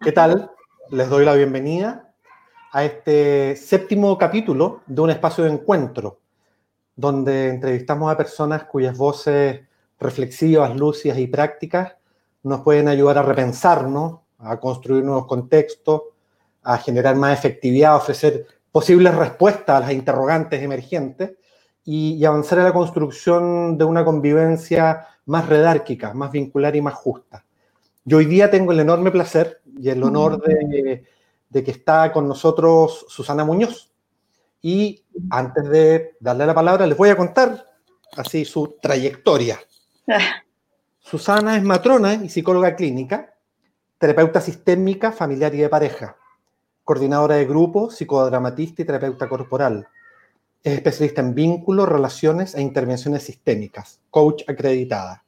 ¿Qué tal? Les doy la bienvenida a este séptimo capítulo de un espacio de encuentro, donde entrevistamos a personas cuyas voces reflexivas, lúcidas y prácticas nos pueden ayudar a repensarnos, a construir nuevos contextos, a generar más efectividad, a ofrecer posibles respuestas a las interrogantes emergentes y, avanzar en la construcción de una convivencia más redárquica, más vincular y más justa. Yo hoy día tengo el enorme placer y el honor de, de que está con nosotros Susana Muñoz. Y antes de darle la palabra, les voy a contar así su trayectoria. Susana es matrona y psicóloga clínica, terapeuta sistémica, familiar y de pareja, coordinadora de grupo, psicodramatista y terapeuta corporal. Es especialista en vínculos, relaciones e intervenciones sistémicas, coach acreditada.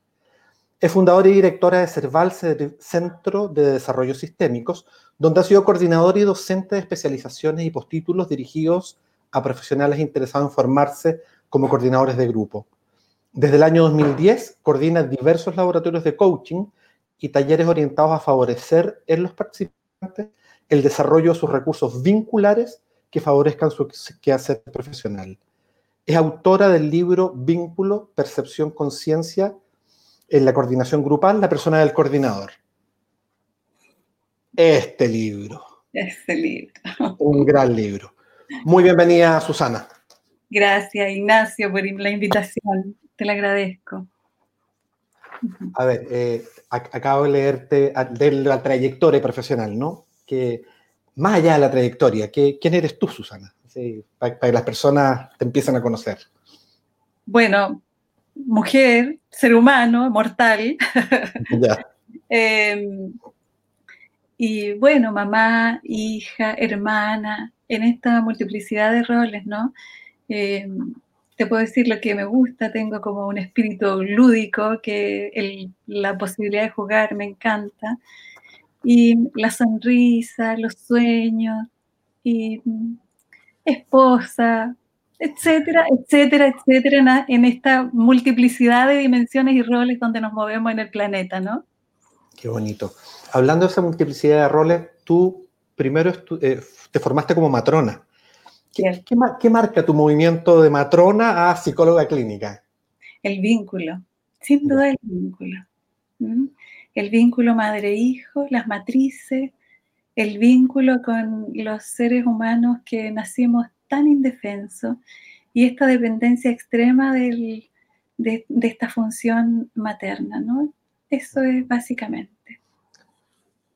Es fundadora y directora de Cerval Centro de Desarrollo Sistémicos, donde ha sido coordinadora y docente de especializaciones y postítulos dirigidos a profesionales interesados en formarse como coordinadores de grupo. Desde el año 2010 coordina diversos laboratorios de coaching y talleres orientados a favorecer en los participantes el desarrollo de sus recursos vinculares que favorezcan su quehacer profesional. Es autora del libro Vínculo, Percepción, Conciencia en la coordinación grupal, la persona del coordinador. Este libro. Este libro. Un gran libro. Muy bienvenida, Susana. Gracias, Ignacio, por la invitación. Te la agradezco. A ver, eh, acabo de leerte de la trayectoria profesional, ¿no? Que más allá de la trayectoria, ¿quién eres tú, Susana? para, que las personas te empiecen a conocer. Bueno, mujer, ser humano, mortal. Em, y bueno, mamá, hija, hermana, en esta multiplicidad de roles, ¿no? Em, te puedo decir lo que me gusta, tengo como un espíritu lúdico, que la posibilidad de jugar me encanta, y la sonrisa, los sueños, y mm, esposa, etcétera, etcétera, etcétera, en esta multiplicidad de dimensiones y roles donde nos movemos en el planeta, ¿no? Qué bonito. Hablando de esa multiplicidad de roles, tú primero eh, te formaste como matrona. ¿Qué, qué, marca tu movimiento de matrona a psicóloga clínica? El vínculo, sin duda el vínculo. El vínculo madre-hijo, las matrices, el vínculo con los seres humanos que nacimos tan indefenso y esta dependencia extrema de, esta función materna, ¿no? Eso es básicamente.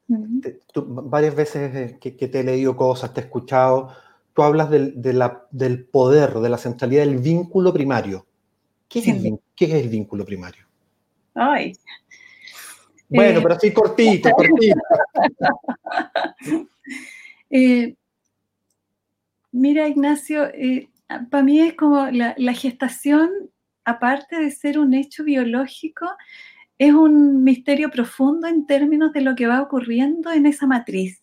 varias veces eh, que, te he leído cosas, te he escuchado, tú hablas del, del poder, de la centralidad del vínculo primario. ¿Qué es, el, ¿qué es el vínculo primario? Ay. Bueno, eh, pero así cortito, cortito. eh, Mira, Ignacio, eh, para mí es como la, gestación, aparte de ser un hecho biológico, es un misterio profundo en términos de lo que va ocurriendo en esa matriz.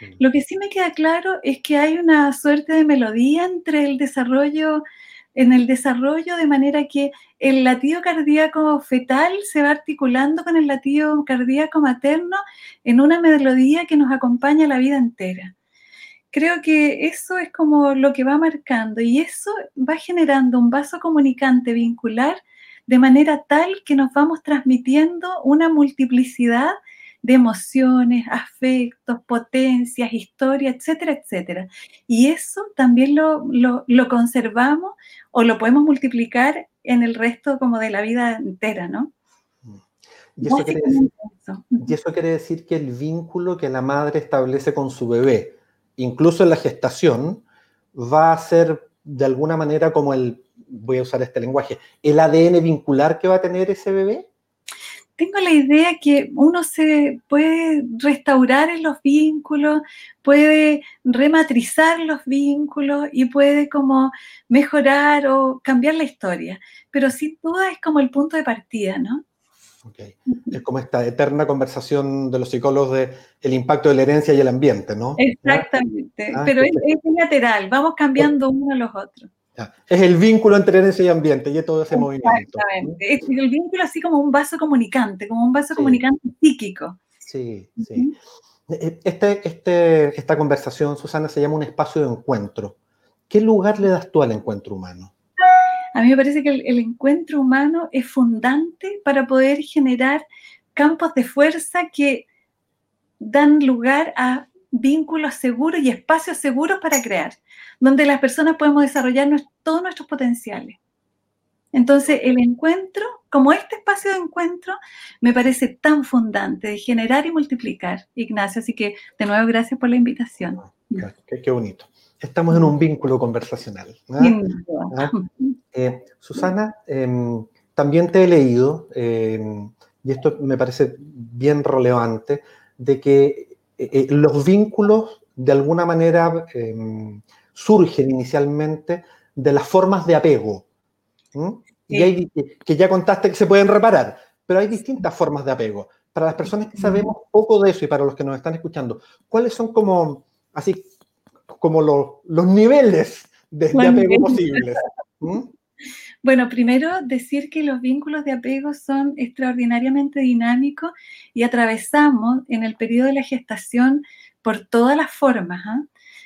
Mm. Lo que sí me queda claro es que hay una suerte de melodía entre el desarrollo, en el desarrollo, de manera que el latido cardíaco fetal se va articulando con el latido cardíaco materno en una melodía que nos acompaña la vida entera. Creo que eso es como lo que va marcando y eso va generando un vaso comunicante vincular de manera tal que nos vamos transmitiendo una multiplicidad de emociones, afectos, potencias, historias, etcétera, etcétera. Y eso también lo, conservamos o lo podemos multiplicar en el resto como de la vida entera, ¿no? Y eso, quiere decir, y eso quiere decir que el vínculo que la madre establece con su bebé, incluso en la gestación, va a ser de alguna manera como el, voy a usar este lenguaje, el ADN vincular que va a tener ese bebé? Tengo la idea que uno se puede restaurar en los vínculos, puede rematrizar los vínculos y puede como mejorar o cambiar la historia, pero sin duda es como el punto de partida, ¿no? Es como esta eterna conversación de los psicólogos de el impacto de la herencia y el ambiente, ¿no? Exactamente, ah, pero es, lateral, vamos cambiando uno a los otros. Es el vínculo entre herencia y ambiente y todo ese movimiento. Exactamente. Es el vínculo así como un vaso comunicante, como un vaso comunicante psíquico. Sí, sí. Eh, este, este, esta conversación, Susana, se llama un espacio de encuentro. ¿Qué lugar le das tú al encuentro humano? A mí me parece que el, encuentro humano es fundante para poder generar campos de fuerza que dan lugar a vínculos seguros y espacios seguros para crear, donde las personas podemos desarrollar todos nuestros potenciales. Entonces, el encuentro, como este espacio de encuentro, me parece tan fundante de generar y multiplicar, Ignacio. Así que, de nuevo, gracias por la invitación. Qué, bonito. Estamos en un vínculo conversacional. ¿Ah? Eh, Susana, em, también te he leído, em, y esto me parece bien relevante, de que eh, eh, los vínculos de alguna manera em, surgen inicialmente de las formas de apego. Y hay, que ya contaste que se pueden reparar, pero hay distintas formas de apego. Para las personas que sabemos poco de eso y para los que nos están escuchando, ¿cuáles son como, así, como los, niveles de, apego posibles? ¿Mm? Bueno, primero decir que los vínculos de apego son extraordinariamente dinámicos y atravesamos en el periodo de la gestación por todas las formas. ¿ah?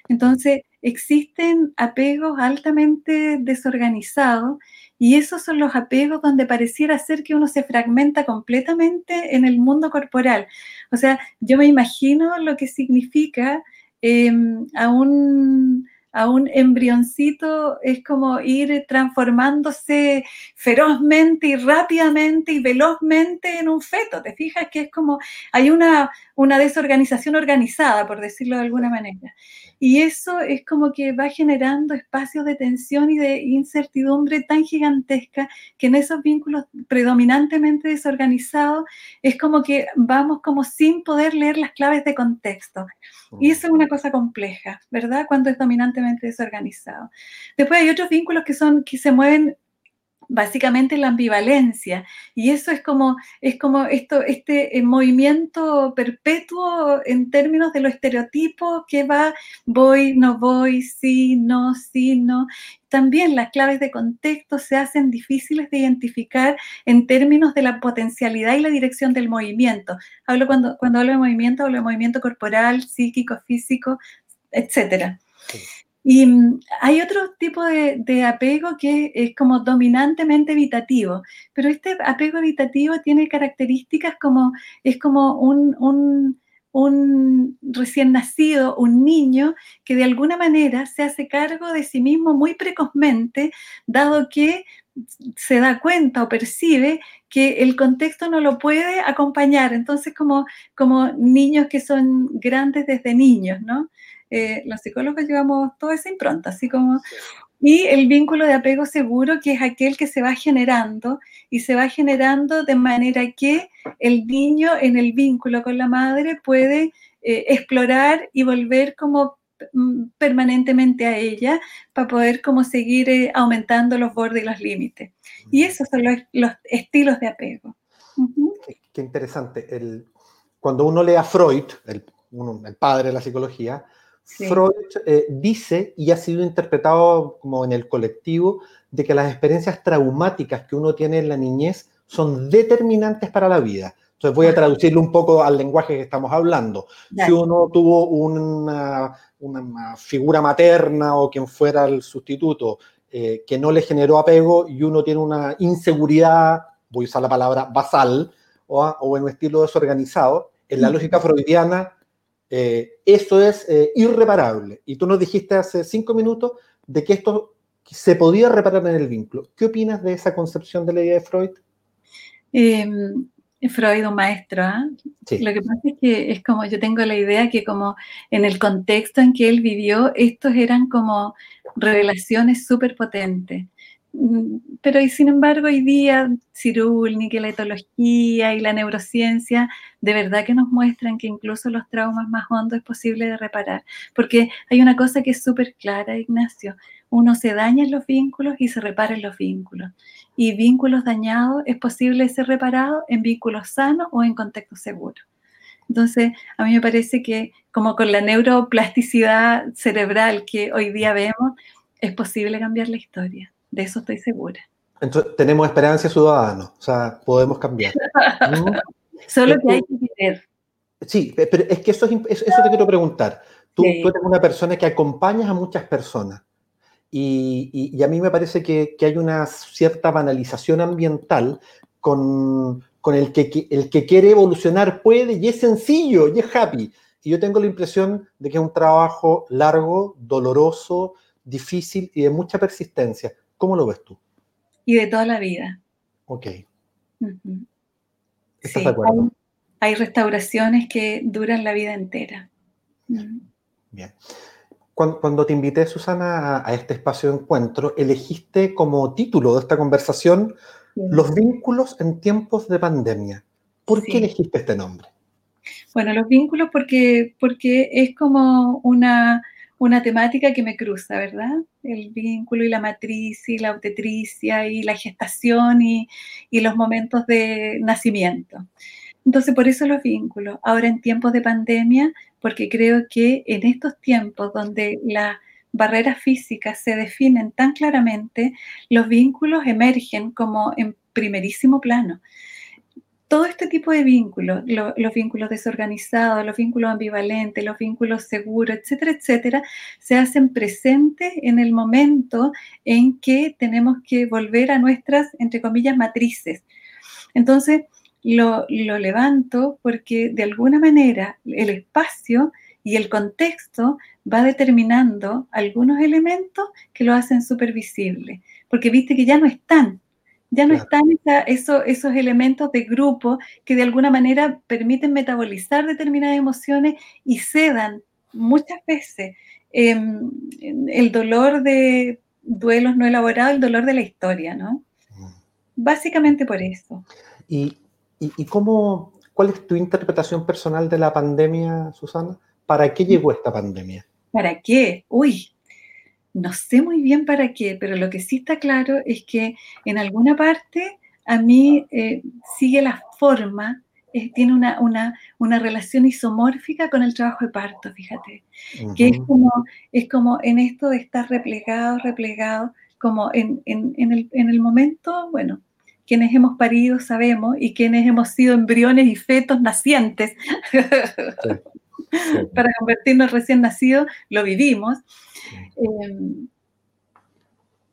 Entonces, existen apegos altamente desorganizados y esos son los apegos donde pareciera ser que uno se fragmenta completamente en el mundo corporal. O sea, yo me imagino lo que significa em, a un a un embrioncito es como ir transformándose ferozmente y rápidamente y velozmente en un feto. ¿Te fijas que es como hay una, una desorganización organizada, por decirlo de alguna manera? Y eso es como que va generando espacios de tensión y de incertidumbre tan gigantesca que en esos vínculos predominantemente desorganizados es como que vamos como sin poder leer las claves de contexto. Y eso es una cosa compleja, ¿verdad? Cuando es dominantemente desorganizado. Después hay otros vínculos que son que se mueven básicamente la ambivalencia. Y eso es como, es como esto, este eh, movimiento perpetuo en términos de los estereotipos que va, voy, no voy, sí, no, sí, no. También las claves de contexto se hacen difíciles de identificar en términos de la potencialidad y la dirección del movimiento. Hablo cuando, cuando hablo de movimiento, hablo de movimiento corporal, psíquico, físico, etcétera. Y mm, hay otro tipo de, apego que es como dominantemente evitativo, pero este apego evitativo tiene características como, es como un, un, un recién nacido, un niño, que de alguna manera se hace cargo de sí mismo muy precozmente, dado que se da cuenta o percibe que el contexto no lo puede acompañar. Entonces, como, como niños que son grandes desde niños, ¿no? Eh, los psicólogos llevamos toda esa impronta, así como... Y el vínculo de apego seguro, que es aquel que se va generando y se va generando de manera que el niño en el vínculo con la madre puede eh, explorar y volver como mm, permanentemente a ella para poder como seguir eh, aumentando los bordes y los límites. Y esos son los, estilos de apego. qué, interesante. El, cuando uno lee a Freud, el, el padre de la psicología, Freud eh, dice, y ha sido interpretado como en el colectivo, de que las experiencias traumáticas que uno tiene en la niñez son determinantes para la vida. Entonces voy a traducirlo un poco al lenguaje que estamos hablando. Si uno tuvo una, figura materna o quien fuera el sustituto eh, que no le generó apego y uno tiene una inseguridad, voy a usar la palabra basal, o, o en un estilo desorganizado, en la lógica freudiana eh, eso es eh, irreparable. Y tú nos dijiste hace cinco minutos de que esto se podía reparar en el vínculo. ¿Qué opinas de esa concepción de la idea de Freud? Em, Freud, un maestro. ¿ah? Lo que pasa es que es como yo tengo la idea que como en el contexto en que él vivió, estos eran como revelaciones súper potentes. Mm, pero y sin embargo hoy día Cirulnik, la etología y la neurociencia de verdad que nos muestran que incluso los traumas más hondos es posible de reparar. Porque hay una cosa que es súper clara, Ignacio. Uno se daña en los vínculos y se repara en los vínculos. Y vínculos dañados es posible ser reparado en vínculos sanos o en contexto seguro. Entonces, a mí me parece que como con la neuroplasticidad cerebral que hoy día vemos, es posible cambiar la historia, de eso estoy segura. Entonces, tenemos esperanza ciudadana, o sea, podemos cambiar. Solo que hay que querer. Sí, pero es que eso, es, eso te quiero preguntar. Tú, tú, eres una persona que acompañas a muchas personas y, y, a mí me parece que, que, hay una cierta banalización ambiental con, con el, que, el que quiere evolucionar puede y es sencillo y es happy. Y yo tengo la impresión de que es un trabajo largo, doloroso, difícil y de mucha persistencia. ¿Cómo lo ves tú? Y de toda la vida. Ok. ¿Estás de acuerdo? Hay, restauraciones que duran la vida entera. Bien. Cuando, te invité, Susana, a, este espacio de encuentro, elegiste como título de esta conversación Los vínculos en tiempos de pandemia. ¿Por qué elegiste este nombre? Bueno, los vínculos porque, porque es como una, una temática que me cruza, ¿verdad? El vínculo y la matriz y la obstetricia y la gestación y, y, los momentos de nacimiento. Entonces, por eso los vínculos. Ahora en tiempos de pandemia, porque creo que en estos tiempos donde las barreras físicas se definen tan claramente, los vínculos emergen como en primerísimo plano todo este tipo de vínculos, los vínculos desorganizados, los vínculos ambivalentes, los vínculos seguros, etcétera, etcétera, se hacen presentes en el momento en que tenemos que volver a nuestras, entre comillas, matrices. Entonces, lo, lo levanto porque de alguna manera el espacio y el contexto va determinando algunos elementos que lo hacen supervisible, porque viste que ya no están, ya no están esos, esos elementos de grupo que de alguna manera permiten metabolizar determinadas emociones y cedan muchas veces em, el dolor de duelos no elaborados, el dolor de la historia, ¿no? Mm. Básicamente por eso. ¿Y, y, cómo, cuál es tu interpretación personal de la pandemia, Susana? ¿Para qué llegó esta pandemia? ¿Para qué? Uy, no sé muy bien para qué, pero lo que sí está claro es que en alguna parte a mí eh, sigue la forma, eh, tiene una, una, relación isomórfica con el trabajo de parto, fíjate, que es como, es como en esto de estar replegado, replegado, como en, el, momento, bueno, quienes hemos parido sabemos y quienes hemos sido embriones y fetos nacientes. Para convertirnos recién nacidos, lo vivimos. Em,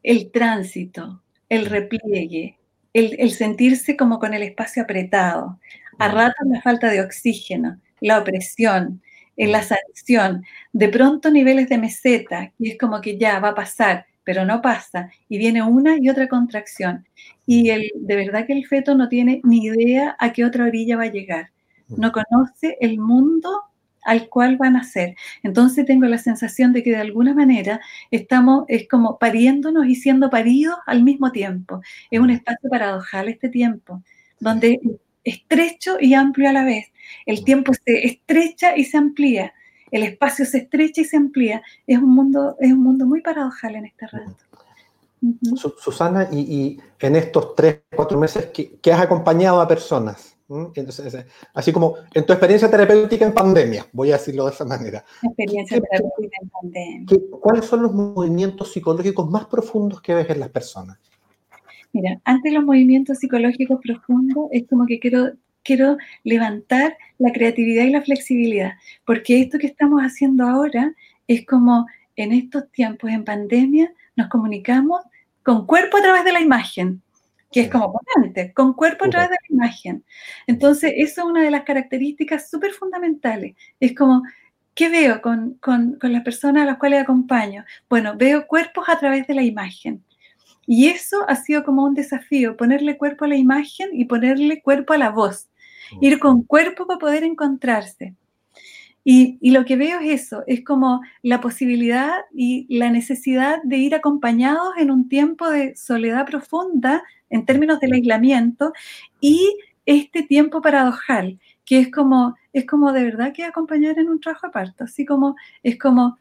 el tránsito, el repliegue, el, sentirse como con el espacio apretado, a ratos la falta de oxígeno, la opresión, en la sanción, de pronto niveles de meseta, y es como que ya va a pasar, pero no pasa, y viene una y otra contracción. Y el, de verdad que el feto no tiene ni idea a qué otra orilla va a llegar. No conoce el mundo al cual van a ser. Entonces tengo la sensación de que de alguna manera estamos, es como pariéndonos y siendo paridos al mismo tiempo. Es un espacio paradojal este tiempo, donde estrecho y amplio a la vez. El tiempo se estrecha y se amplía. El espacio se estrecha y se amplía. Es un mundo, es un mundo muy paradojal en este rato. Susana, y, en estos tres, cuatro meses que has acompañado a personas, entonces, así como en tu experiencia terapéutica en pandemia, voy a decirlo de esa manera. Experiencia terapéutica en pandemia. ¿Cuáles son los movimientos psicológicos más profundos que ves en las personas? Mira, antes los movimientos psicológicos profundos es como que quiero, quiero levantar la creatividad y la flexibilidad, porque esto que estamos haciendo ahora es como en estos tiempos en pandemia nos comunicamos con cuerpo a través de la imagen que es como potente, con cuerpo a través de la imagen. Entonces, eso es una de las características súper fundamentales. Es como, ¿qué veo con, con, con, las personas a las cuales acompaño? Bueno, veo cuerpos a través de la imagen. Y eso ha sido como un desafío, ponerle cuerpo a la imagen y ponerle cuerpo a la voz. Ir con cuerpo para poder encontrarse. Y, y, lo que veo es eso, es como la posibilidad y la necesidad de ir acompañados en un tiempo de soledad profunda en términos del aislamiento y este tiempo paradojal, que es como, es como de verdad que acompañar en un trabajo de parto, así como es como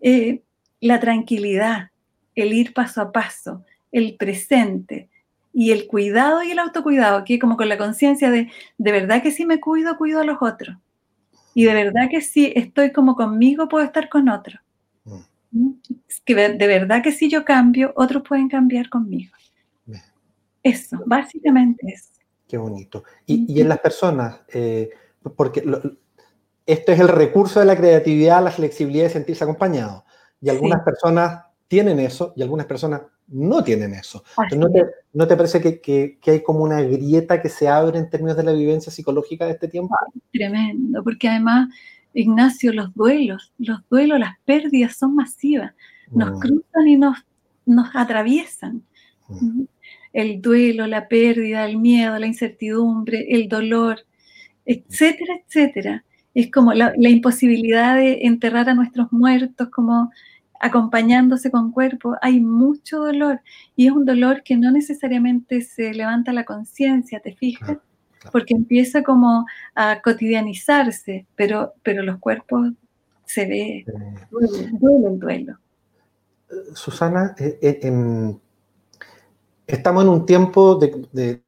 eh, la tranquilidad, el ir paso a paso, el presente y el cuidado y el autocuidado, que como con la conciencia de, de verdad que si me cuido, cuido a los otros. Y de verdad que si estoy como conmigo, puedo estar con otros. Que de verdad que si yo cambio, otros pueden cambiar conmigo. Eso, básicamente es. Qué bonito. Y, en las personas, eh, porque esto es el recurso de la creatividad, la flexibilidad de sentirse acompañado. Y algunas personas tienen eso y algunas personas no tienen eso. ¿no, te, parece que, hay como una grieta que se abre en términos de la vivencia psicológica de este tiempo? tremendo, porque además, Ignacio, los duelos, los duelos, las pérdidas son masivas. Nos mm. cruzan y nos, nos atraviesan. Mm. El duelo, la pérdida, el miedo, la incertidumbre, el dolor, etcétera, etcétera. Es como la, la imposibilidad de enterrar a nuestros muertos, como acompañándose con cuerpo, hay mucho dolor y es un dolor que no necesariamente se levanta la conciencia, ¿te fijas? Porque empieza como a cotidianizarse, pero, pero los cuerpos se ve, duele, el duelo. Susana, eh, eh, estamos en un tiempo de,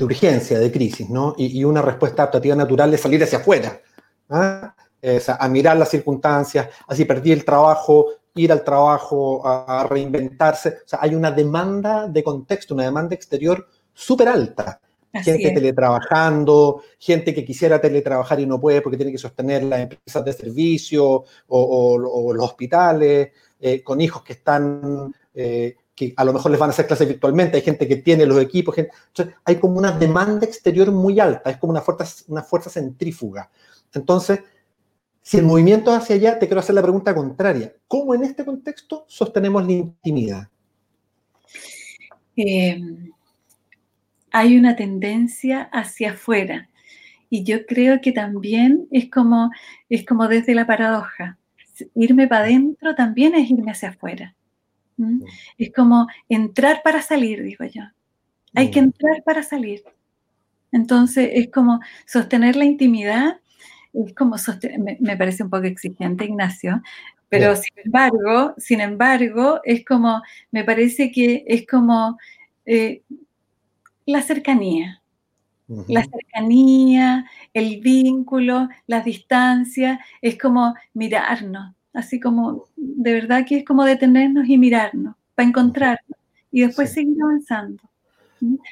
urgencia, de crisis, ¿no? Y, una respuesta adaptativa natural es salir hacia afuera, ¿ah? a mirar las circunstancias, así perdí el trabajo, ir al trabajo, a, reinventarse. O sea, hay una demanda de contexto, una demanda exterior súper alta. gente teletrabajando, gente que quisiera teletrabajar y no puede porque tiene que sostener las empresas de servicio o, los hospitales, eh, con hijos que están, eh, que a lo mejor les van a hacer clases virtualmente, hay gente que tiene los equipos, entonces hay como una demanda exterior muy alta, es como una fuerza, una fuerza centrífuga. Entonces, si el movimiento hacia allá, te quiero hacer la pregunta contraria. ¿Cómo en este contexto sostenemos la intimidad? Em, hay una tendencia hacia afuera. Y yo creo que también es como, es como desde la paradoja. Irme para adentro también es irme hacia afuera. Mm. Es como entrar para salir, digo yo. Hay que mm. entrar para salir. Entonces es como sostener la intimidad es como me, parece un poco exigente, Ignacio, pero sin embargo, sin embargo, es como, me parece que es como eh, la cercanía. La cercanía, el vínculo, las distancias, es como mirarnos, así como, de verdad que es como detenernos y mirarnos, para encontrarnos y después seguir avanzando.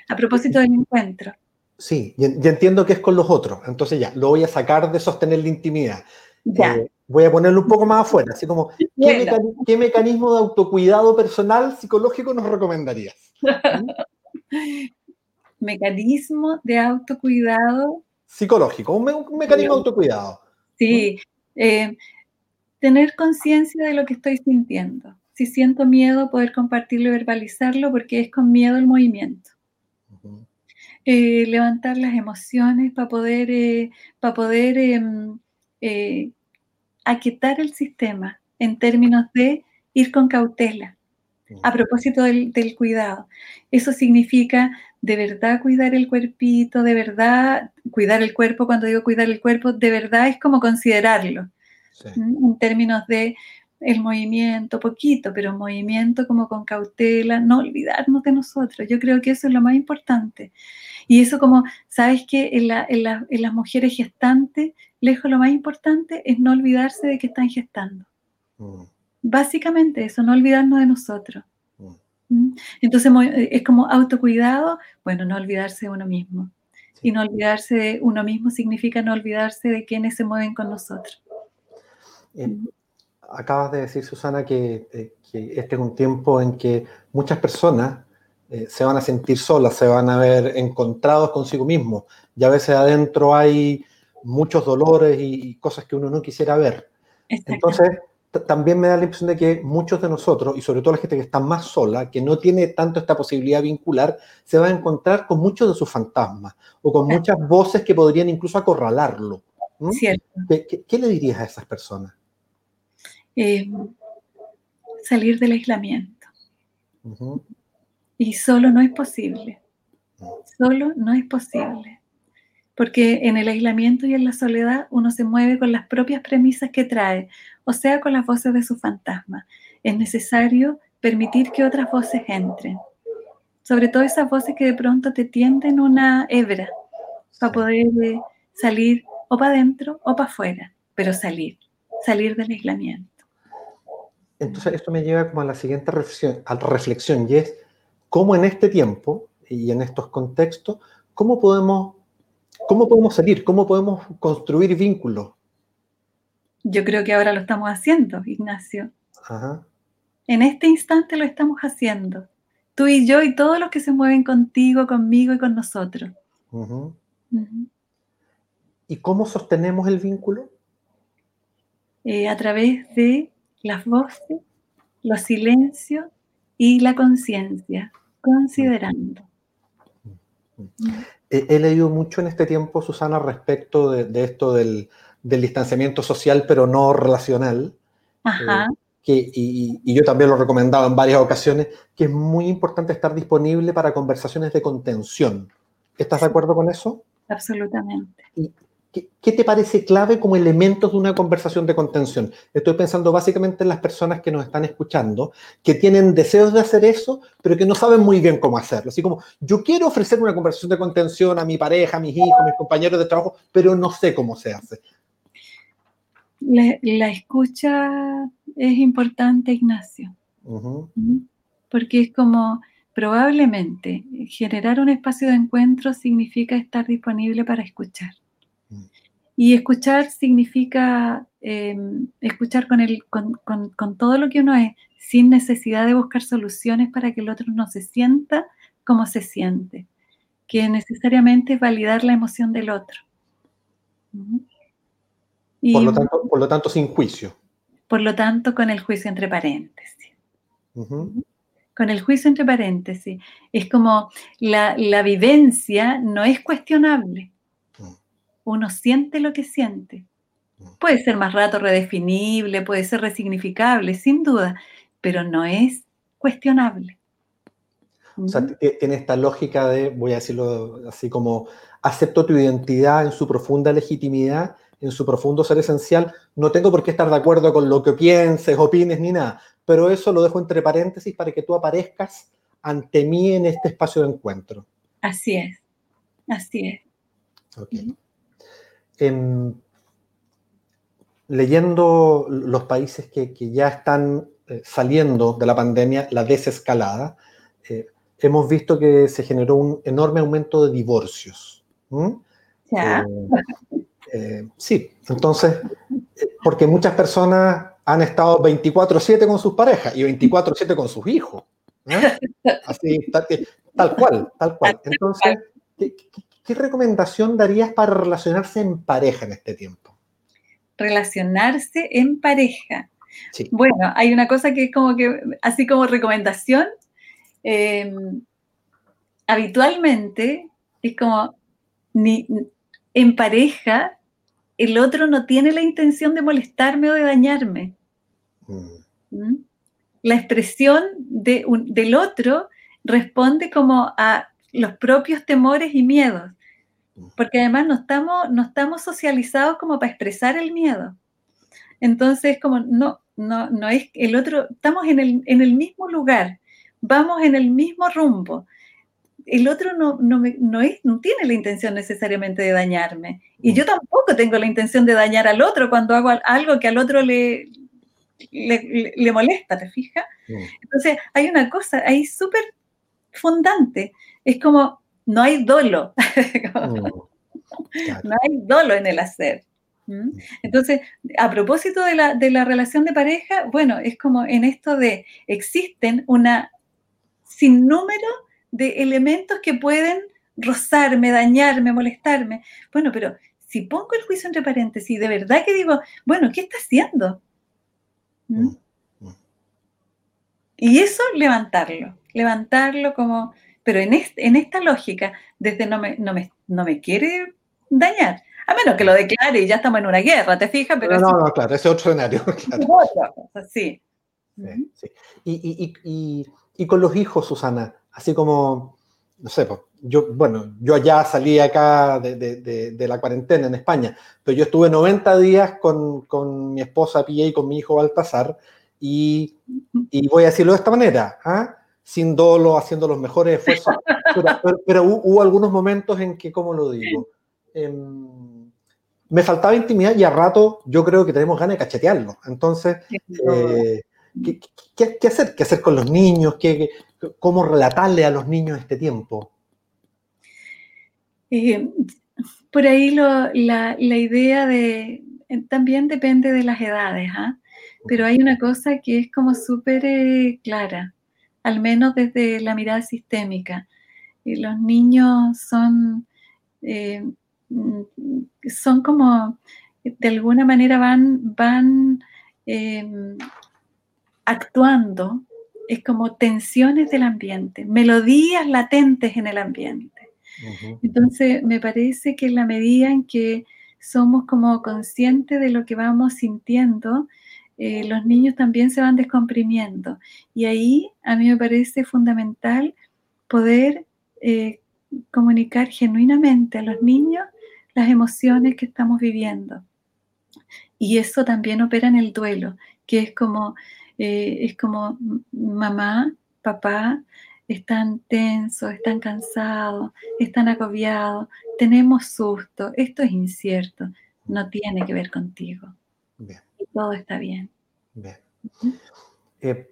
A propósito del encuentro. Sí, y, entiendo que es con los otros. Entonces ya, lo voy a sacar de sostener la intimidad. Eh, voy a ponerlo un poco más afuera, así como, ¿qué, mecanismo de autocuidado personal psicológico nos recomendarías? mecanismo de autocuidado. Psicológico, un, mecanismo de autocuidado. Sí, eh, tener conciencia de lo que estoy sintiendo. Si siento miedo, poder compartirlo y verbalizarlo porque es con miedo el movimiento. Eh, levantar las emociones para poder, eh, para poder em, eh, aquietar el sistema en términos de ir con cautela. A propósito del, cuidado, eso significa de verdad cuidar el cuerpito, de verdad cuidar el cuerpo, cuando digo cuidar el cuerpo, de verdad es como considerarlo, en términos de el movimiento, poquito, pero movimiento como con cautela, no olvidarnos de nosotros. Yo creo que eso es lo más importante. Y eso como, ¿sabes que en, las mujeres gestantes, lejos lo más importante es no olvidarse de que están gestando. Mm. Básicamente eso, no olvidarnos de nosotros. Mm. ¿Mm? Entonces es como autocuidado, bueno, no olvidarse de uno mismo. Y no olvidarse de uno mismo significa no olvidarse de quienes se mueven con nosotros. Eh, acabas de decir, Susana, que, eh, que, este es un tiempo en que muchas personas eh, se van a sentir solas, se van a ver encontrados consigo mismos. Y a veces adentro hay muchos dolores y, cosas que uno no quisiera ver. Entonces, también me da la impresión de que muchos de nosotros, y sobre todo la gente que está más sola, que no tiene tanto esta posibilidad vincular, se va a encontrar con muchos de sus fantasmas o con muchas voces que podrían incluso acorralarlo. ¿Qué, le dirías a esas personas? Eh, salir del aislamiento. Y solo no es posible. Solo no es posible. Porque en el aislamiento y en la soledad uno se mueve con las propias premisas que trae, o sea, con las voces de su fantasma. Es necesario permitir que otras voces entren. Sobre todo esas voces que de pronto te tienden una hebra para poder eh, salir o para adentro o para afuera, pero salir, salir del aislamiento. Entonces, esto me lleva como a la siguiente reflexión, a reflexión, y es cómo en este tiempo y en estos contextos, cómo podemos, cómo podemos salir, cómo podemos construir vínculos. Yo creo que ahora lo estamos haciendo, Ignacio. En este instante lo estamos haciendo. Tú y yo y todos los que se mueven contigo, conmigo y con nosotros. ¿Y cómo sostenemos el vínculo? Eh, a través de las voces, los silencios y la conciencia, considerando. He, leído mucho en este tiempo, Susana, respecto de, esto del, distanciamiento social, pero no relacional. Ajá. Eh, que, y, y, yo también lo he recomendado en varias ocasiones, que es muy importante estar disponible para conversaciones de contención. ¿Estás de acuerdo con eso? Absolutamente. ¿Qué, te parece clave como elementos de una conversación de contención? Estoy pensando básicamente en las personas que nos están escuchando, que tienen deseos de hacer eso, pero que no saben muy bien cómo hacerlo. Así como, yo quiero ofrecer una conversación de contención a mi pareja, a mis hijos, a mis compañeros de trabajo, pero no sé cómo se hace. La, escucha es importante, Ignacio. Porque es como, probablemente, generar un espacio de encuentro significa estar disponible para escuchar. Y escuchar significa em, escuchar con, el, con, todo lo que uno es, sin necesidad de buscar soluciones para que el otro no se sienta como se siente, que necesariamente es validar la emoción del otro. por, lo tanto, por lo tanto, sin juicio. Por lo tanto, con el juicio entre paréntesis. Con el juicio entre paréntesis. Es como la, la vivencia no es cuestionable uno siente lo que siente. Puede ser más rato redefinible, puede ser resignificable, sin duda, pero no es cuestionable. O sea, tiene esta lógica de, voy a decirlo así como, acepto tu identidad en su profunda legitimidad, en su profundo ser esencial, no tengo por qué estar de acuerdo con lo que pienses, opines ni nada, pero eso lo dejo entre paréntesis para que tú aparezcas ante mí en este espacio de encuentro. Así es, así es. Okay leyendo los países que, ya están eh, saliendo de la pandemia, la desescalada, eh, hemos visto que se generó un enorme aumento de divorcios. Eh, sí, entonces, porque muchas personas han estado 24/7 con sus parejas y 24/7 con sus hijos. Así, tal, cual, tal cual. Entonces, ¿qué recomendación darías para relacionarse en pareja en este tiempo? Relacionarse en pareja. Bueno, hay una cosa que es como que, así como recomendación, em, habitualmente es como, ni, en pareja, el otro no tiene la intención de molestarme o de dañarme. Mm. ¿Mm? La expresión de del otro responde como a los propios temores y miedos, porque además no estamos, no estamos socializados como para expresar el miedo. Entonces, como no, no, no es el otro, estamos en el, en el mismo lugar, vamos en el mismo rumbo. El otro no, no, no, es, no tiene la intención necesariamente de dañarme. Y yo tampoco tengo la intención de dañar al otro cuando hago algo que al otro le, le, le molesta, ¿te fijas? Entonces, hay una cosa ahí súper fundante es como, no hay dolo. Mm, no hay dolo en el hacer. Mm. Entonces, a propósito de la, de la, relación de pareja, bueno, es como en esto de existen una sin número de elementos que pueden rozarme, dañarme, molestarme. Bueno, pero si pongo el juicio entre paréntesis, de verdad que digo, bueno, ¿qué está haciendo? ¿Mm? Y eso levantarlo, levantarlo como pero en, en esta lógica, desde no me, no, me, no me quiere dañar, a menos que lo declare y ya estamos en una guerra, ¿te fijas? Pero no, no, claro, ese otro escenario. Claro. sí. sí, Y, y, y, y, con los hijos, Susana, así como, no sé, yo, bueno, yo ya salí acá de, de, de, la cuarentena en España, pero yo estuve 90 días con, con mi esposa Pia y con mi hijo Baltasar, y, y voy a decirlo de esta manera, ¿ah? Sin dolo, haciendo los mejores esfuerzos, pero, hubo, algunos momentos en que, ¿cómo lo digo? Em, me faltaba intimidad y a rato yo creo que tenemos ganas de cachetearlo. Entonces, eh, ¿Qué, hacer? ¿Qué hacer con los niños? ¿Qué, ¿Cómo relatarle a los niños este tiempo? Eh, por ahí la, idea de, eh, también depende de las edades, ¿ah? pero hay una cosa que es como súper clara, al menos desde la mirada sistémica. los niños son, mm, son como, de alguna manera van, van em, actuando, es como tensiones del ambiente, melodías latentes en el ambiente. Entonces, me parece que en la medida en que somos como conscientes de lo que vamos sintiendo, eh, los niños también se van descomprimiendo. Y ahí a mí me parece fundamental poder eh, comunicar genuinamente a los niños las emociones que estamos viviendo. Y eso también opera en el duelo, que es como, eh, es como mamá, papá, están tensos, están cansados, están agobiados, tenemos susto, esto es incierto, no tiene que ver contigo. Y todo está bien. Eh,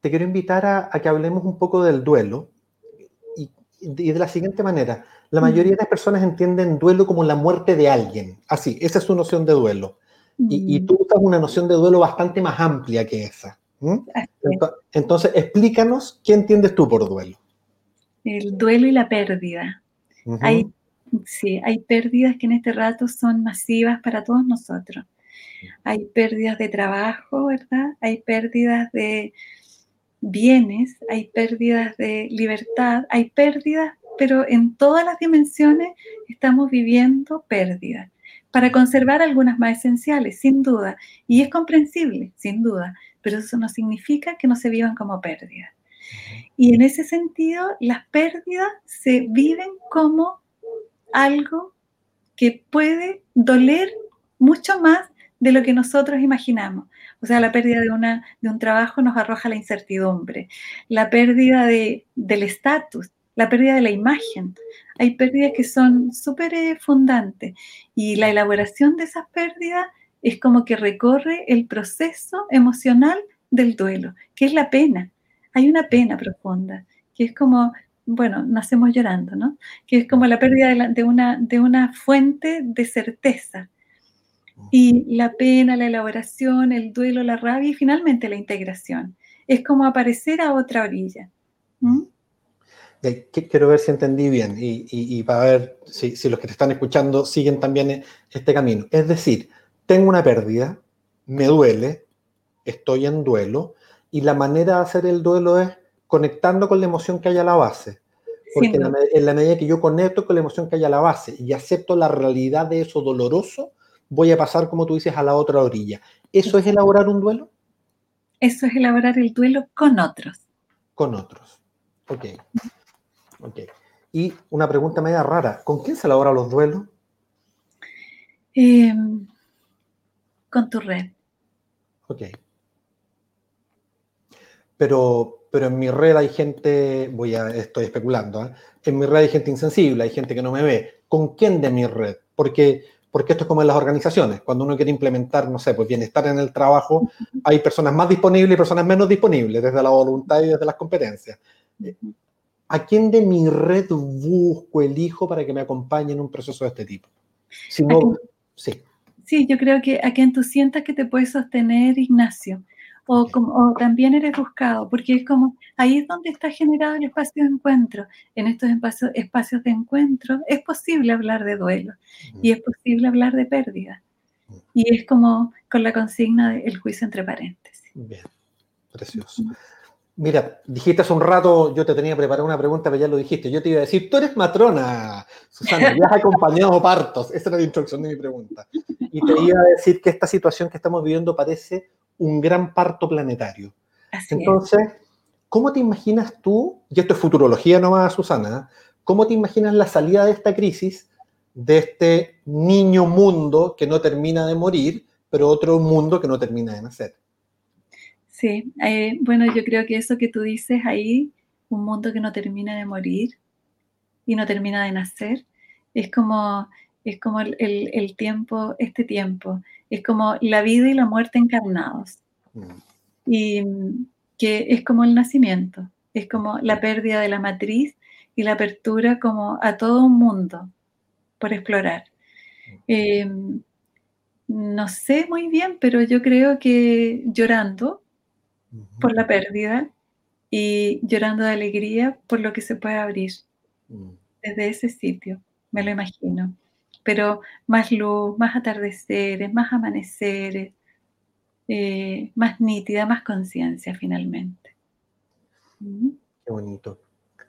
te quiero invitar a, que hablemos un poco del duelo y, de la siguiente manera. La mayoría de las personas entienden duelo como la muerte de alguien. Así, esa es su noción de duelo. Y, y, tú usas una noción de duelo bastante más amplia que esa. ¿Mm? Entonces, explícanos qué entiendes tú por duelo. El duelo y la pérdida. hay, sí, hay pérdidas que en este rato son masivas para todos nosotros. Hay pérdidas de trabajo, ¿verdad? Hay pérdidas de bienes, hay pérdidas de libertad, hay pérdidas, pero en todas las dimensiones estamos viviendo pérdidas para conservar algunas más esenciales, sin duda. Y es comprensible, sin duda pero eso no significa que no se vivan como pérdidas. Y en ese sentido, las pérdidas se viven como algo que puede doler mucho más de lo que nosotros imaginamos. O sea, la pérdida de, una, de un trabajo nos arroja la incertidumbre, la pérdida de, del estatus, la pérdida de la imagen. Hay pérdidas que son súper eh, fundantes y la elaboración de esas pérdidas es como que recorre el proceso emocional del duelo, que es la pena. Hay una pena profunda, que es como, bueno, nacemos llorando, ¿no? Que es como la pérdida de, una, de una fuente de certeza. Y la pena, la elaboración, el duelo, la rabia y finalmente la integración. Es como aparecer a otra orilla. Quiero ver si entendí bien y, para ver si, si, los que te están escuchando siguen también este camino. Es decir, tengo una pérdida, me duele, estoy en duelo, y la manera de hacer el duelo es conectando con la emoción que hay a la base. Porque en la, medida que yo conecto con la emoción que hay a la base y acepto la realidad de eso doloroso, voy a pasar, como tú dices, a la otra orilla. ¿Eso es elaborar un duelo? Eso es elaborar el duelo con otros. Con otros. Ok. Ok. Y una pregunta media rara. ¿Con quién se elaboran los duelos? Eh, con tu red. Ok. Pero, pero en mi red hay gente, voy a, estoy especulando, ¿eh? en mi red hay gente insensible, hay gente que no me ve. ¿Con quién de mi red? Porque, porque esto es como en las organizaciones. Cuando uno quiere implementar, no sé, pues bienestar en el trabajo, hay personas más disponibles y personas menos disponibles, desde la voluntad y desde las competencias. ¿A quién de mi red busco, elijo para que me acompañe en un proceso de este tipo? Si no, sí. Sí, yo creo que a quien tú sientas que te puedes sostener, Ignacio, o, como, también eres buscado, porque es como, ahí es donde está generado el espacio de encuentro. En estos espacios, espacios de encuentro es posible hablar de duelo y es posible hablar de pérdida. Y es como con la consigna del juicio entre paréntesis. Bien, precioso. Mira, dijiste hace un rato, yo te tenía preparado una pregunta, pero ya lo dijiste. Yo te iba a decir, tú eres matrona, Susana, ya has acompañado partos. Esa era la introducción de mi pregunta. Y te iba a decir que esta situación que estamos viviendo parece un gran parto planetario. Entonces, ¿cómo te imaginas tú, y esto es futurología nomás, Susana, ¿cómo te imaginas la salida de esta crisis, de este niño mundo que no termina de morir, pero otro mundo que no termina de nacer? Sí, eh, bueno, yo creo que eso que tú dices ahí, un mundo que no termina de morir y no termina de nacer, es como, es como el, tiempo, este tiempo, es como la vida y la muerte encarnados. Mm. y que es como el nacimiento, es como la pérdida de la matriz y la apertura como a todo un mundo por explorar. Em, no sé muy bien, pero yo creo que llorando por la pérdida y llorando de alegría por lo que se puede abrir mm. desde ese sitio, me lo imagino. Pero más luz, más atardeceres, más amaneceres, eh, más nítida, más conciencia finalmente. Qué bonito.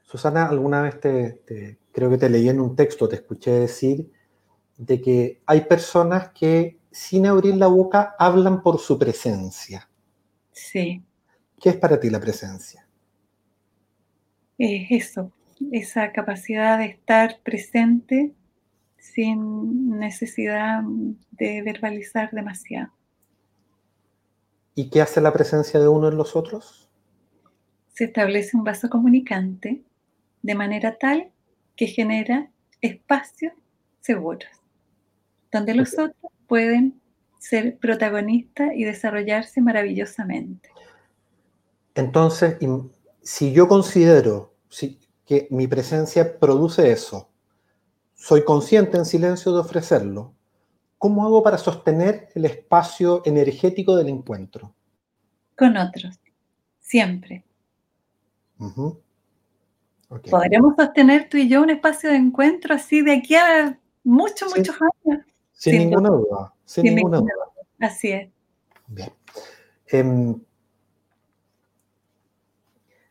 Susana, alguna vez te, creo que te leí en un texto, te escuché decir de que hay personas que sin abrir la boca hablan por su presencia. Sí. ¿Qué es para ti la presencia? Es eso, esa capacidad de estar presente sin necesidad de verbalizar demasiado. ¿Y qué hace la presencia de uno en los otros? Se establece un vaso comunicante de manera tal que genera espacios seguros, donde los otros pueden ser protagonistas y desarrollarse maravillosamente. Entonces, si yo considero que mi presencia produce eso, soy consciente en silencio de ofrecerlo, ¿cómo hago para sostener el espacio energético del encuentro? Con otros, siempre. Podremos sostener tú y yo un espacio de encuentro así de aquí a muchos, muchos años. Sin, ninguna duda. Sin, ninguna, duda. Así es. Bien. Em,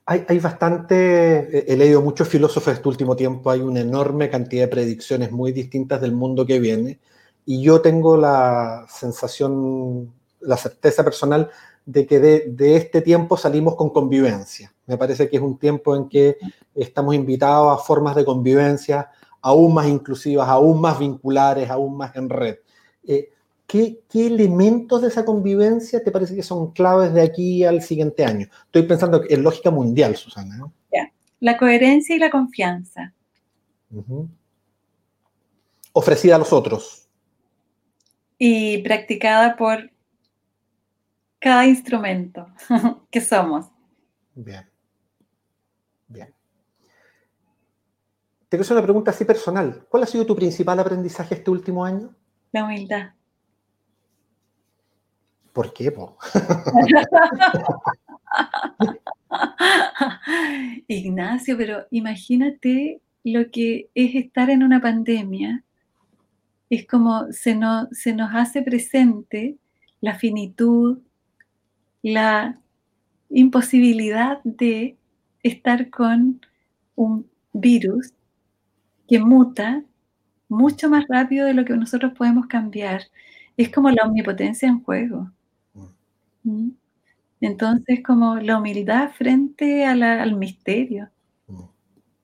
hay, bastante, he leído muchos filósofos este último tiempo, hay una enorme cantidad de predicciones muy distintas del mundo que viene, y yo tengo la sensación, la certeza personal de que de, de, este tiempo salimos con convivencia. Me parece que es un tiempo en que estamos invitados a formas de convivencia aún más inclusivas, aún más vinculares, aún más en red. Eh, ¿qué, elementos de esa convivencia te parece que son claves de aquí al siguiente año? Estoy pensando en lógica mundial, Susana. La coherencia y la confianza. Ofrecida a los otros. Y practicada por cada instrumento que somos. Bien. Bien. Te quiero hacer una pregunta así personal. ¿Cuál ha sido tu principal aprendizaje este último año? La humildad. ¿Por qué, po? Ignacio, pero imagínate lo que es estar en una pandemia. Es como se nos, se nos hace presente la finitud, la imposibilidad de estar con un virus que muta mucho más rápido de lo que nosotros podemos cambiar. Es como la omnipotencia en juego. Mm. ¿Mm? Entonces, como la humildad frente al misterio. Mm.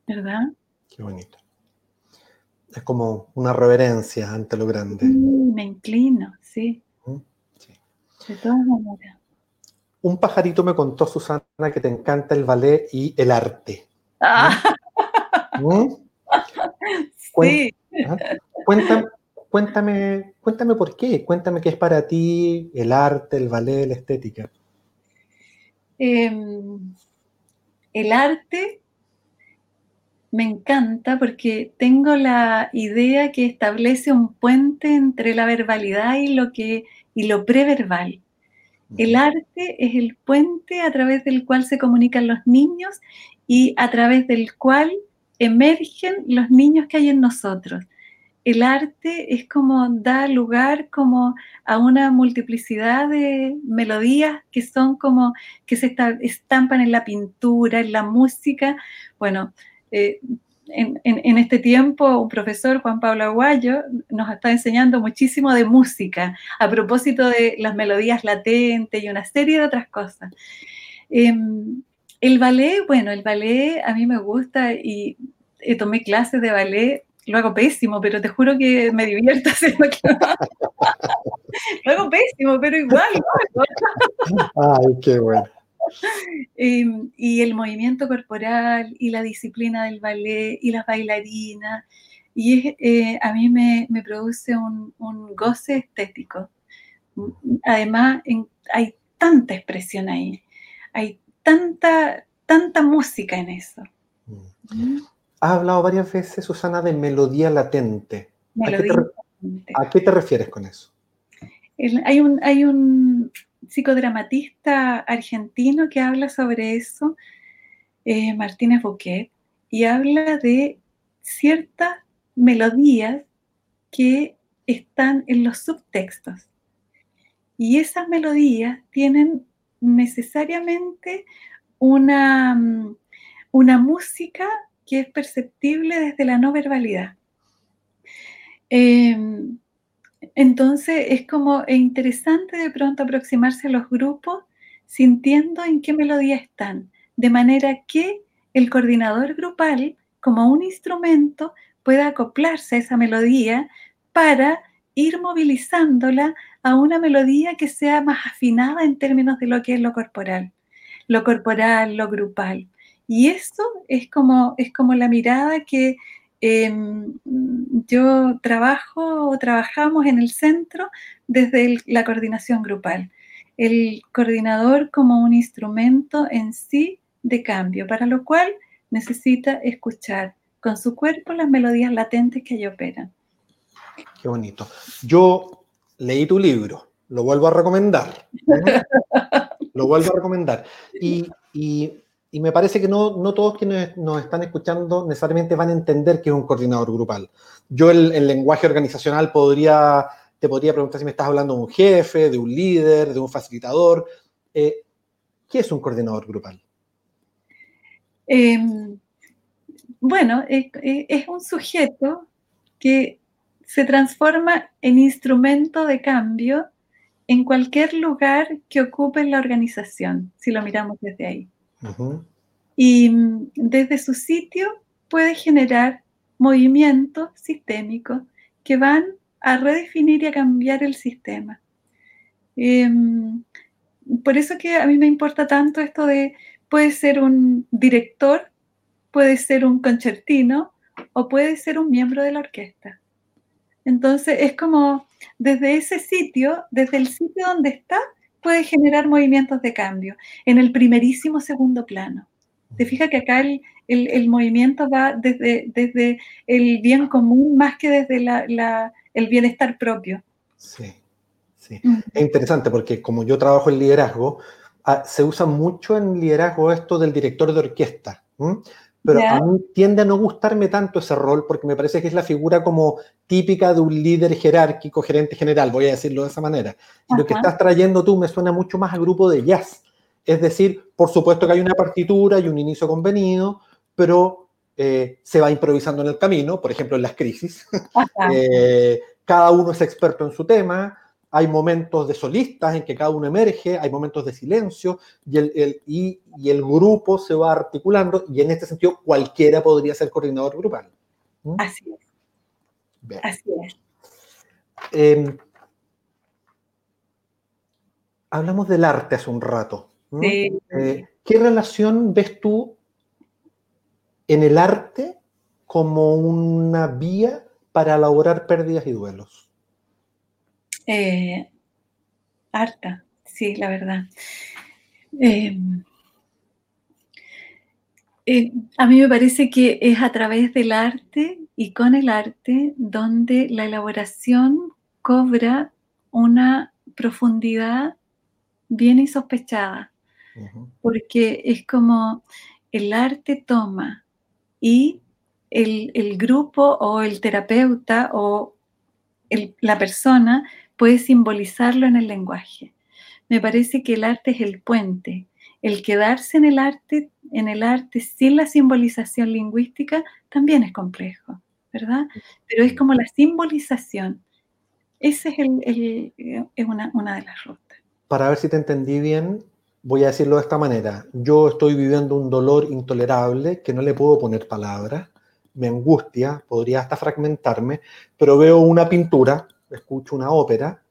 ¿Verdad? Qué bonito. Es como una reverencia ante lo grande. me inclino, sí. De todas maneras. Un pajarito me contó, Susana, que te encanta el ballet y el arte. Ah. Sí. Cuéntame, cuéntame, cuéntame por qué, cuéntame qué es para ti el arte, el ballet, la estética. Em, el arte me encanta porque tengo la idea que establece un puente entre la verbalidad y lo que y lo preverbal. El arte es el puente a través del cual se comunican los niños y a través del cual emergen los niños que hay en nosotros. El arte es como da lugar como a una multiplicidad de melodías que son como que se estampan en la pintura, en la música. Bueno, eh, en, este tiempo un profesor, Juan Pablo Aguayo, nos está enseñando muchísimo de música a propósito de las melodías latentes y una serie de otras cosas. Em, el ballet, bueno, el ballet a mí me gusta y eh, tomé clases de ballet, lo hago pésimo, pero te juro que me divierto haciendo Lo hago pésimo, pero igual. Ay, qué bueno. Em, y el movimiento corporal y la disciplina del ballet y las bailarinas. Y eh, a mí me, produce un, goce estético. Además, hay tanta expresión ahí, hay tanta, tanta música en eso. Mm. Has hablado varias veces, Susana, de melodía latente. ¿A, qué te, refieres con eso? hay, un, hay un psicodramatista argentino que habla sobre eso, eh, Martínez Bouquet, y habla de ciertas melodías que están en los subtextos. Y esas melodías tienen necesariamente una, mm, una música que es perceptible desde la no verbalidad. Em, entonces es como interesante de pronto aproximarse a los grupos sintiendo en qué melodía están, de manera que el coordinador grupal, como un instrumento, pueda acoplarse a esa melodía para ir movilizándola a una melodía que sea más afinada en términos de lo que es lo corporal, lo corporal, lo grupal. Y eso es como, es como la mirada que em, yo trabajo o trabajamos en el centro desde la coordinación grupal. El coordinador como un instrumento en sí de cambio, para lo cual necesita escuchar con su cuerpo las melodías latentes que allí operan. Qué bonito. Yo leí tu libro, lo vuelvo a recomendar. ¿eh? lo vuelvo a recomendar. Y, me parece que no, todos quienes nos están escuchando necesariamente van a entender que es un coordinador grupal. Yo el, lenguaje organizacional podría, te podría preguntar si me estás hablando de un jefe, de un líder, de un facilitador. Eh, ¿Qué es un coordinador grupal? Em, bueno, es un sujeto que se transforma en instrumento de cambio en cualquier lugar que ocupe la organización, si lo miramos desde ahí. Y mm, desde su sitio puede generar movimientos sistémicos que van a redefinir y a cambiar el sistema. Em, por eso que a mí me importa tanto esto de, puede ser un director, puede ser un concertino o puede ser un miembro de la orquesta. Entonces es como desde ese sitio, desde el sitio donde está, puede generar movimientos de cambio en el primerísimo segundo plano. Te fijas que acá el, movimiento va desde, desde, el bien común más que desde la, el bienestar propio. Sí, sí. Es interesante porque como yo trabajo en liderazgo, ah, se usa mucho en liderazgo esto del director de orquesta. Pero a mí tiende a no gustarme tanto ese rol porque me parece que es la figura como típica de un líder jerárquico, gerente general, voy a decirlo de esa manera. Lo que estás trayendo tú me suena mucho más al grupo de jazz. Es decir, por supuesto que hay una partitura y un inicio convenido, pero eh, se va improvisando en el camino, por ejemplo en las crisis. Eh, cada uno es experto en su tema, hay momentos de solistas en que cada uno emerge, hay momentos de silencio y el, y, el grupo se va articulando y en este sentido cualquiera podría ser coordinador grupal. ¿Mm? Así es. Así es. Em, hablamos del arte hace un rato. Sí. Eh, ¿Qué relación ves tú en el arte como una vía para elaborar pérdidas y duelos? Eh, harta, sí, la verdad. Em, eh, a mí me parece que es a través del arte y con el arte donde la elaboración cobra una profundidad bien insospechada, porque es como el arte toma y el, el grupo o el terapeuta o el, la persona puede simbolizarlo en el lenguaje. Me parece que el arte es el puente. El quedarse en el arte, en el arte sin la simbolización lingüística también es complejo, ¿verdad? Pero es como la simbolización. Esa es, una, una de las rutas. Para ver si te entendí bien, voy a decirlo de esta manera. Yo estoy viviendo un dolor intolerable que no le puedo poner palabras, me angustia, podría hasta fragmentarme, pero veo una pintura escucho una ópera,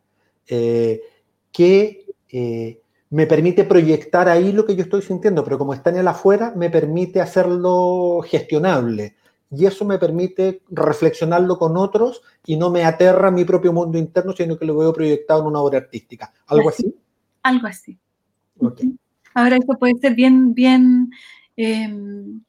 eh, que eh, me permite proyectar ahí lo que yo estoy sintiendo, pero como está en el afuera, me permite hacerlo gestionable. Y eso me permite reflexionarlo con otros y no me aterra mi propio mundo interno, sino que lo veo proyectado en una obra artística. ¿Algo así? Algo así. Ahora eso puede ser bien, bien, em,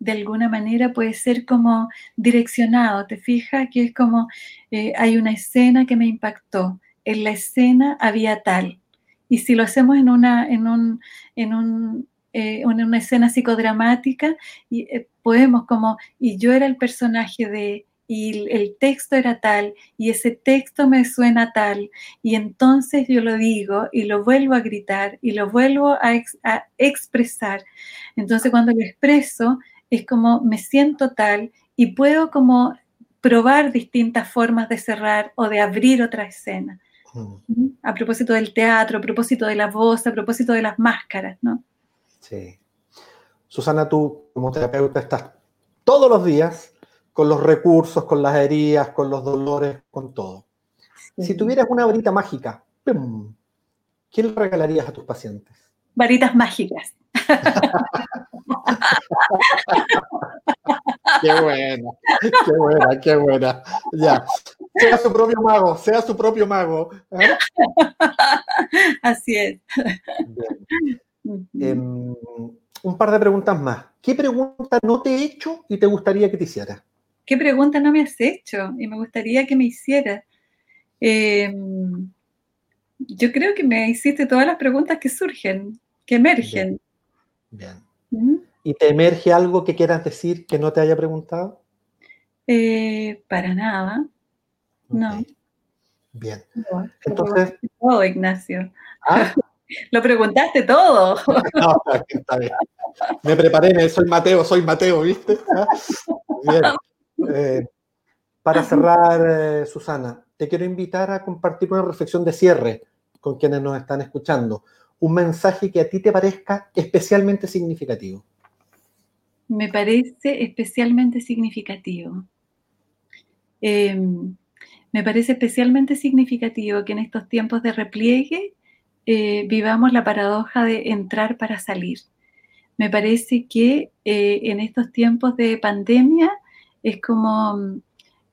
de alguna manera puede ser como direccionado, ¿te fijas? Que es como, eh, hay una escena que me impactó, en la escena había tal. Y si lo hacemos en una, en un, en un, eh, en una escena psicodramática, y, eh, podemos como, y yo era el personaje de, y el texto era tal, y ese texto me suena tal, y entonces yo lo digo y lo vuelvo a gritar y lo vuelvo a, expresar. Entonces cuando lo expreso es como me siento tal y puedo como probar distintas formas de cerrar o de abrir otra escena. Mm. A propósito del teatro, a propósito de la voz, a propósito de las máscaras, ¿no? Sí. Susana, tú como terapeuta estás todos los días con los recursos, con las heridas, con los dolores, con todo. Si tuvieras una varita mágica, ¿qué le regalarías a tus pacientes? Varitas mágicas. qué buena, qué buena, qué buena. Ya. Sea su propio mago, sea su propio mago. ¿eh? Así es. Em, un par de preguntas más. ¿Qué pregunta no te he hecho y te gustaría que te hiciera? ¿qué pregunta no me has hecho? Y me gustaría que me hicieras. Em, yo creo que me hiciste todas las preguntas que surgen, que emergen. Bien. ¿Mm? ¿Y te emerge algo que quieras decir que no te haya preguntado? Eh, para nada. No. Bien. Entonces. Todo, Ignacio. ¿Ah? Lo preguntaste todo. No, está bien. Me preparé, soy Mateo, soy Mateo, ¿viste? ¿Ah? Bien. Eh, para cerrar, eh, Susana, te quiero invitar a compartir una reflexión de cierre con quienes nos están escuchando. Un mensaje que a ti te parezca especialmente significativo. Me parece especialmente significativo. Em, me parece especialmente significativo que en estos tiempos de repliegue eh, vivamos la paradoja de entrar para salir. Me parece que en estos tiempos de pandemia es como mm,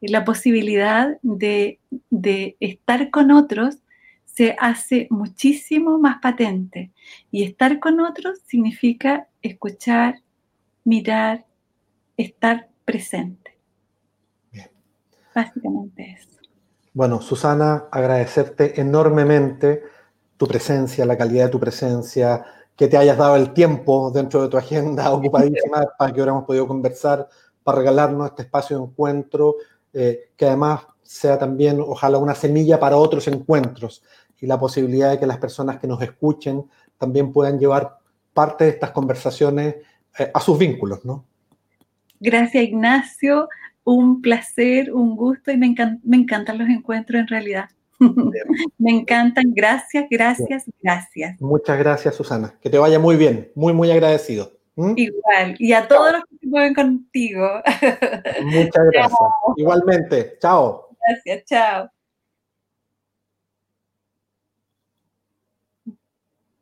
la posibilidad de, estar con otros se hace muchísimo más patente. Y estar con otros significa escuchar, mirar, estar presente. Bien. Básicamente eso. Bueno, Susana, agradecerte enormemente tu presencia, la calidad de tu presencia, que te hayas dado el tiempo dentro de tu agenda ocupadísima para que hubiéramos podido conversar para regalarnos este espacio de encuentro, eh, que además sea también, ojalá, una semilla para otros encuentros y la posibilidad de que las personas que nos escuchen también puedan llevar parte de estas conversaciones eh, a sus vínculos, ¿no? Gracias, Ignacio. Un placer, un gusto y me, me encantan los encuentros en realidad. me encantan. Gracias, gracias, gracias. Muchas gracias, Susana. Que te vaya muy bien. Muy, muy agradecido. ¿Mm? Igual. Y a todos los que se mueven contigo. Muchas gracias. Igualmente. Chao. Gracias. Chao.